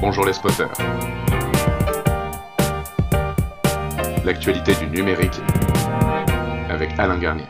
Bonjour les spotters. L'actualité du numérique avec Alain Garnier.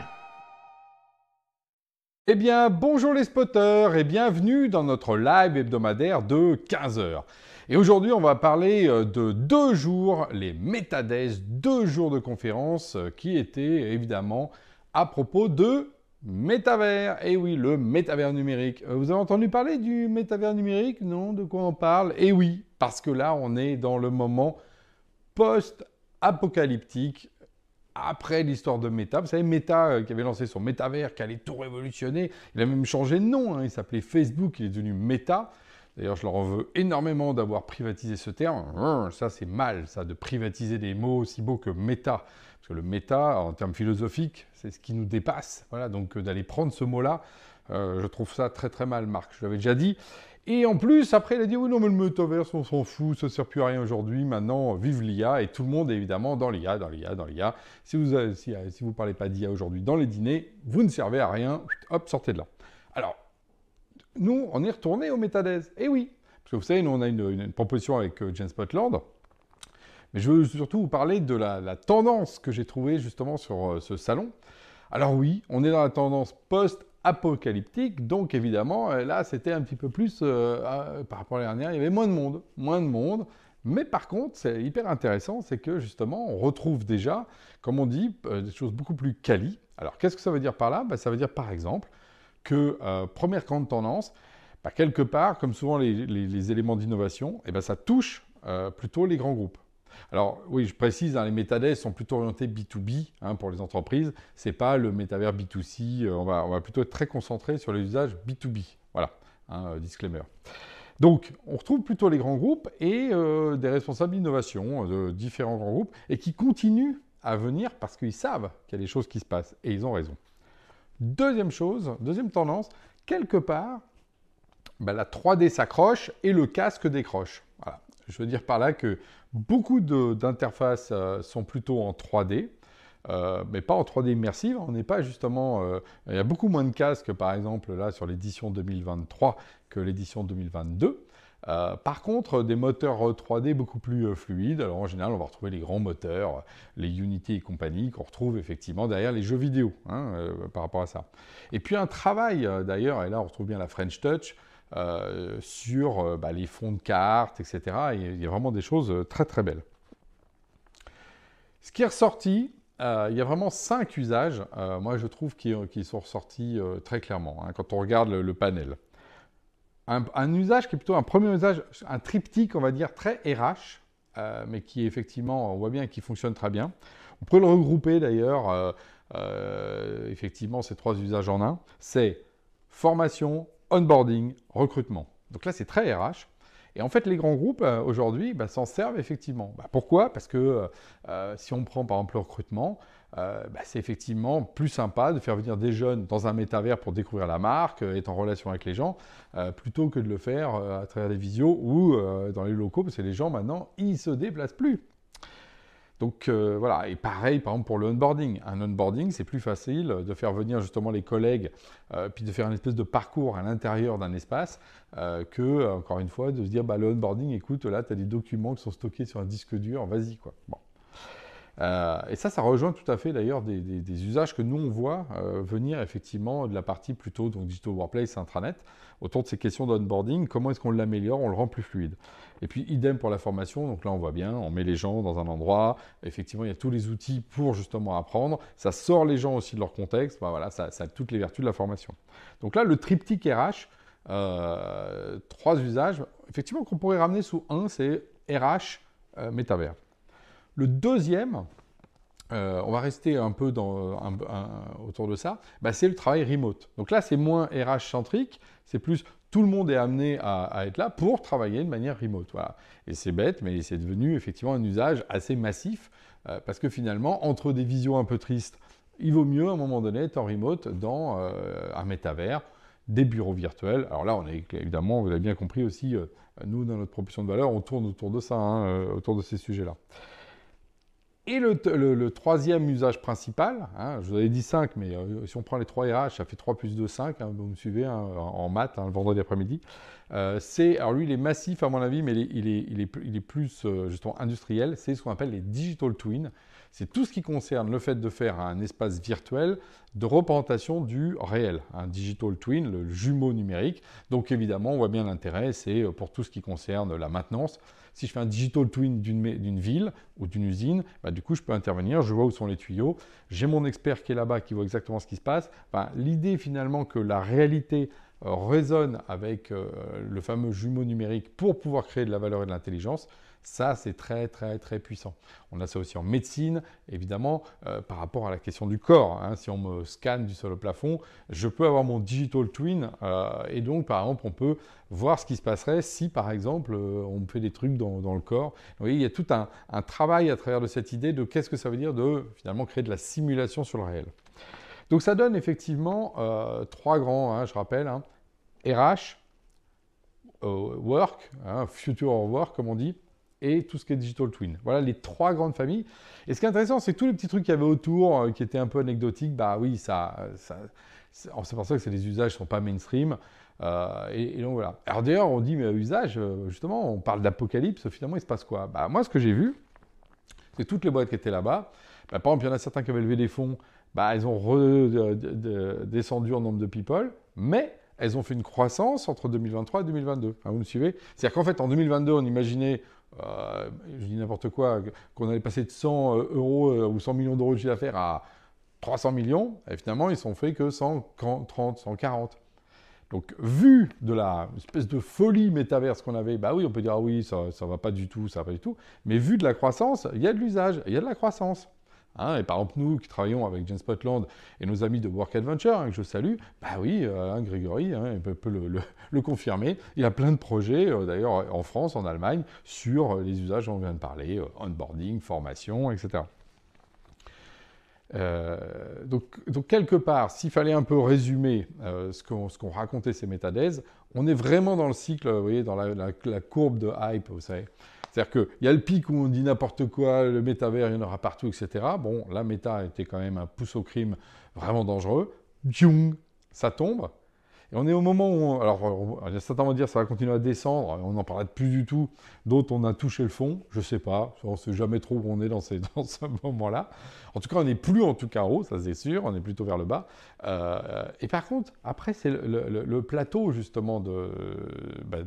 Eh bien, bonjour les spotters et bienvenue dans notre live hebdomadaire de 15h. Et aujourd'hui, on va parler euh, de deux jours, les Metadays, deux jours de conférence euh, qui étaient évidemment à propos de métavers. Et oui, le métavers numérique. Euh, vous avez entendu parler du métavers numérique? Non? De quoi on parle? Eh oui, parce que là, on est dans le moment post-apocalyptique après l'histoire de Meta. Vous savez, Meta qui avait lancé son métavers, qui allait tout révolutionner. Il a même changé de nom. Hein. Il s'appelait Facebook, il est devenu Meta. D'ailleurs, je leur en veux énormément d'avoir privatisé ce terme. Hum, ça, c'est mal, ça, de privatiser des mots aussi beaux que méta. Parce que le méta, en termes philosophiques, c'est ce qui nous dépasse. Voilà, donc euh, d'aller prendre ce mot-là, euh, je trouve ça très très mal, Marc. Je l'avais déjà dit. Et en plus, après, il a dit oui, non, mais le métaverse, on s'en fout, ça ne sert plus à rien aujourd'hui. Maintenant, vive l'IA. Et tout le monde évidemment dans l'IA, dans l'IA, dans l'IA. Si vous ne si, si vous parlez pas d'IA aujourd'hui dans les dîners, vous ne servez à rien. Hop, sortez de là. Alors, nous, on est retourné au Metadays. Eh oui, parce que vous savez, nous, on a une, proposition avec euh, James Potland. Mais je veux surtout vous parler de la, tendance que j'ai trouvée justement sur euh, ce salon. Alors oui, on est dans la tendance post-apocalyptique, donc évidemment, euh, là, c'était un petit peu plus, par rapport à l'année dernière, il y avait moins de monde, moins de monde. Mais par contre, c'est hyper intéressant, c'est que justement, on retrouve déjà, comme on dit, des choses beaucoup plus quali. Alors, qu'est-ce que ça veut dire par là? Ben, Ça veut dire, par exemple, que euh, première grande tendance, bah, quelque part, comme souvent les, éléments d'innovation, eh ben, ça touche euh, plutôt les grands groupes. Alors oui, je précise, hein, les métadés sont plutôt orientés B2B hein, pour les entreprises. Ce n'est pas le métavers B2C. Euh, on, va, plutôt être très concentré sur les usages B2B. Voilà, hein, disclaimer. Donc, on retrouve plutôt les grands groupes et des responsables d'innovation de différents grands groupes et qui continuent à venir parce qu'ils savent qu'il y a des choses qui se passent et ils ont raison. Deuxième chose, deuxième tendance, quelque part, ben, la 3D s'accroche et le casque décroche. Je veux dire par là que beaucoup d'interfaces euh, sont plutôt en 3D, euh, mais pas en 3D immersive. On n'est pas justement. Euh, il y a beaucoup moins de casques, par exemple, là, sur l'édition 2023 que l'édition 2022. Euh, par contre, des moteurs 3D beaucoup plus fluides. Alors en général, on va retrouver les grands moteurs, les Unity et compagnie, qu'on retrouve effectivement derrière les jeux vidéo hein, par rapport à ça. Et puis un travail d'ailleurs, et là on retrouve bien la French Touch, sur bah, les fonds de cartes, etc. il y a vraiment des choses très très belles. Ce qui est ressorti, il y a vraiment cinq usages, moi je trouve, qui, sont ressortis très clairement hein, quand on regarde le panel un, usage qui est plutôt un premier usage, un triptyque, on va dire, très RH, euh, mais qui effectivement, on voit bien qu'il fonctionne très bien. On peut le regrouper d'ailleurs, euh, euh, effectivement, ces trois usages en un. C'est formation, onboarding, recrutement. Donc là, c'est très RH. Et en fait, les grands groupes, aujourd'hui, bah, s'en servent effectivement. Bah, pourquoi? Parce que si on prend par exemple le recrutement, euh, bah, c'est effectivement plus sympa de faire venir des jeunes dans un métavers pour découvrir la marque, euh, être en relation avec les gens, euh, plutôt que de le faire à travers des visios ou dans les locaux, parce que les gens maintenant, ils se déplacent plus. Donc voilà, et pareil par exemple pour le onboarding. Un onboarding, c'est plus facile de faire venir justement les collègues, puis de faire une espèce de parcours à l'intérieur d'un espace, que, encore une fois, de se dire, bah, le onboarding, écoute, là, tu as des documents qui sont stockés sur un disque dur, vas-y quoi. Euh, et ça, ça rejoint tout à fait d'ailleurs des, usages que nous on voit euh, venir effectivement de la partie plutôt donc digital workplace intranet autour de ces questions d'onboarding. Comment est-ce qu'on l'améliore, on le rend plus fluide. Et puis idem pour la formation. Donc là, on voit bien, on met les gens dans un endroit. Effectivement, il y a tous les outils pour justement apprendre. Ça sort les gens aussi de leur contexte. Ben voilà, ça, a toutes les vertus de la formation. Donc là, le triptyque RH, euh, trois usages, effectivement qu'on pourrait ramener sous un, c'est RH métavers. Le deuxième, euh, on va rester un peu autour de ça, bah, c'est le travail remote. Donc là, c'est moins RH centrique, c'est plus tout le monde est amené à, être là pour travailler de manière remote. Et c'est bête, mais c'est devenu effectivement un usage assez massif, euh, parce que finalement, entre des visions un peu tristes, il vaut mieux à un moment donné être en remote dans euh, un métavers, des bureaux virtuels. Alors là, on est évidemment, vous avez bien compris aussi, nous, dans notre proposition de valeur, on tourne autour de ça, hein, autour de ces sujets-là. Et le, troisième usage principal, hein, je vous avais dit 5, mais euh, si on prend les 3 RH, ça fait 3 plus 2, 5, hein, vous me suivez hein, en maths, le vendredi après-midi. Euh, c'est, alors lui, il est massif à mon avis, mais il est, il est, il est, plus euh, justement industriel, c'est ce qu'on appelle les digital twins. C'est tout ce qui concerne le fait de faire un espace virtuel de représentation du réel, un digital twin, le jumeau numérique. Donc évidemment, on voit bien l'intérêt, c'est pour tout ce qui concerne la maintenance. Si je fais un digital twin d'une ville ou d'une usine, bah, du coup, je peux intervenir, je vois où sont les tuyaux, j'ai mon expert qui est là-bas qui voit exactement ce qui se passe. L'idée finalement que la réalité euh, résonne avec euh, le fameux jumeau numérique pour pouvoir créer de la valeur et de l'intelligence, ça, c'est très, très, très puissant. On a ça aussi en médecine, évidemment, euh, par rapport à la question du corps. Hein. Si on me scanne du sol au plafond, je peux avoir mon digital twin. Euh, et donc, par exemple, on peut voir ce qui se passerait si, par exemple, on me fait des trucs dans, le corps. Vous voyez, il y a tout un, travail à travers de cette idée de qu'est-ce que ça veut dire de, finalement, créer de la simulation sur le réel. Donc, ça donne effectivement trois grands, hein, je rappelle, RH, hein. Work, Future Work, comme on dit, et tout ce qui est digital twin. Voilà les trois grandes familles. Et ce qui est intéressant, c'est tous les petits trucs qu'il y avait autour, euh, qui étaient un peu anecdotiques, bah oui, ça, c'est pour ça que les usages ne sont pas mainstream. Euh, et, donc voilà. Alors d'ailleurs, on dit, mais usage, euh, justement, on parle d'apocalypse, finalement, il se passe quoi? Bah, Moi, ce que j'ai vu, c'est toutes les boîtes qui étaient là-bas. Bah, par exemple, il y en a certains qui avaient levé des fonds, bah, elles ont redescendu en nombre de people, mais elles ont fait une croissance entre 2023 et 2022. vous me suivez? C'est-à-dire qu'en fait, en 2022, on imaginait euh, je dis n'importe quoi, qu'on allait passer de 100 euh, euros euh, ou 100 millions d'euros de chiffre d'affaires à 300 millions, et finalement, ils sont faits que 130, 140. Donc, vu de la espèce de folie métaverse qu'on avait, bah oui, on peut dire, ah oui, ça ne va pas du tout, ça va pas du tout. Mais vu de la croissance, il y a de l'usage, il y a de la croissance. Hein, et par exemple, nous qui travaillons avec James Spotland et nos amis de Work Adventure, hein, que je salue, bah oui, euh, hein, Grégory peut, le, confirmer. Il a plein de projets, euh, d'ailleurs en France, en Allemagne, sur les usages dont on vient de parler, euh, onboarding, formation, etc. donc, donc, quelque part, s'il fallait un peu résumer ce qu'on racontait ces métadèses, on est vraiment dans le cycle, vous voyez, dans la, la courbe de hype, vous savez. C'est-à-dire qu'il y a le pic où on dit n'importe quoi, le métavers, il y en aura partout, etc. Bon, la méta était quand même un pouce au crime vraiment dangereux. Djung, ça tombe. Et on est au moment où, alors, certains vont dire ça va continuer à descendre, on n'en parlera plus du tout. D'autres, on a touché le fond, je ne sais pas, on ne sait jamais trop où on est dans, ce moment-là. En tout cas, on n'est plus en tout cas haut, ça c'est sûr, on est plutôt vers le bas. Euh, et par contre, après, c'est le, plateau justement bah,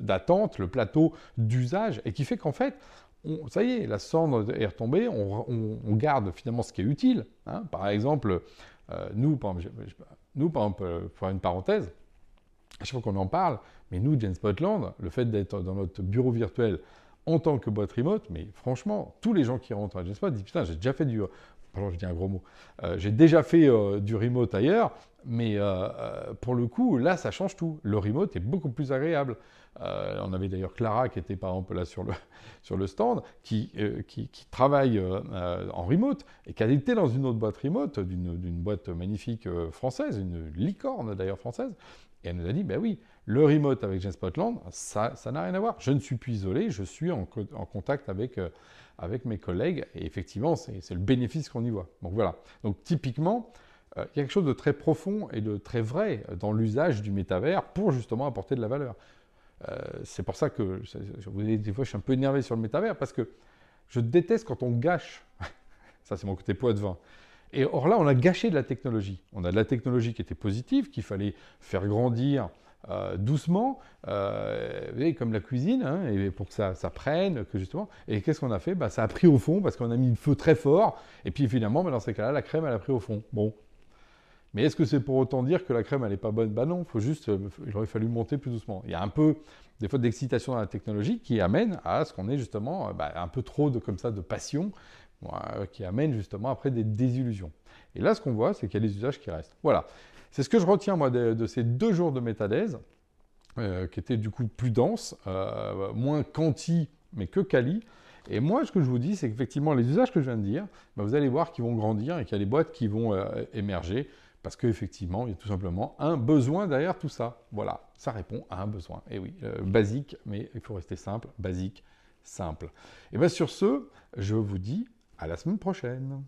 d'attente, le plateau d'usage, et qui fait qu'en fait, ça y est, la cendre est retombée, on, garde finalement ce qui est utile. Hein. Par exemple, euh, nous, par exemple, nous, par exemple, euh, pour une parenthèse, à chaque fois qu'on en parle, mais nous, James Spotland, le fait d'être dans notre bureau virtuel en tant que boîte remote, mais franchement, tous les gens qui rentrent à Genspot disent Putain, j'ai déjà fait du. Pardon, je dis un gros mot. Euh, j'ai déjà fait euh, du remote ailleurs, mais pour le coup, là, ça change tout. Le remote est beaucoup plus agréable. Euh, on avait d'ailleurs Clara qui était par exemple là sur le, sur le stand, qui, euh, qui, travaille euh, en remote et qui a été dans une autre boîte remote, d'une boîte magnifique française, une licorne d'ailleurs française. Et elle nous a dit, ben oui, le remote avec Genspotland, ça n'a rien à voir. Je ne suis plus isolé, je suis en, contact avec, avec mes collègues. Et effectivement, c'est le bénéfice qu'on y voit. Donc voilà. Donc typiquement, il y a quelque chose de très profond et de très vrai dans l'usage du métavers pour justement apporter de la valeur. Euh, c'est pour ça que vous des fois je suis un peu énervé sur le métavers parce que je déteste quand on gâche. ça c'est mon côté poids de vin. Et or là, on a gâché de la technologie. On a de la technologie qui était positive, qu'il fallait faire grandir euh, doucement, euh, comme la cuisine, hein, et pour que ça, ça, prenne, que justement. Et qu'est-ce qu'on a fait? Bah, Ça a pris au fond parce qu'on a mis le feu très fort. Et puis finalement, bah, dans ces cas-là, la crème, elle a pris au fond. Bon, mais est-ce que c'est pour autant dire que la crème, elle n'est pas bonne? Ben non, faut juste, euh, il aurait fallu monter plus doucement. Il y a un peu des fois d'excitation dans la technologie qui amène à ce qu'on ait justement bah, un peu trop de, comme ça, de passion, qui amène justement après des désillusions. Et là, ce qu'on voit, c'est qu'il y a des usages qui restent. Voilà. C'est ce que je retiens, moi, de, ces deux jours de métadèse, qui étaient du coup plus denses, moins quanti, mais que quali. Et moi, ce que je vous dis, c'est qu'effectivement, les usages que je viens de dire, bah, vous allez voir qu'ils vont grandir et qu'il y a des boîtes qui vont émerger. Parce qu'effectivement, il y a tout simplement un besoin derrière tout ça. Voilà, ça répond à un besoin. Et oui, euh, basique, mais il faut rester simple, basique, simple. Et bien sur ce, je vous dis À la semaine prochaine.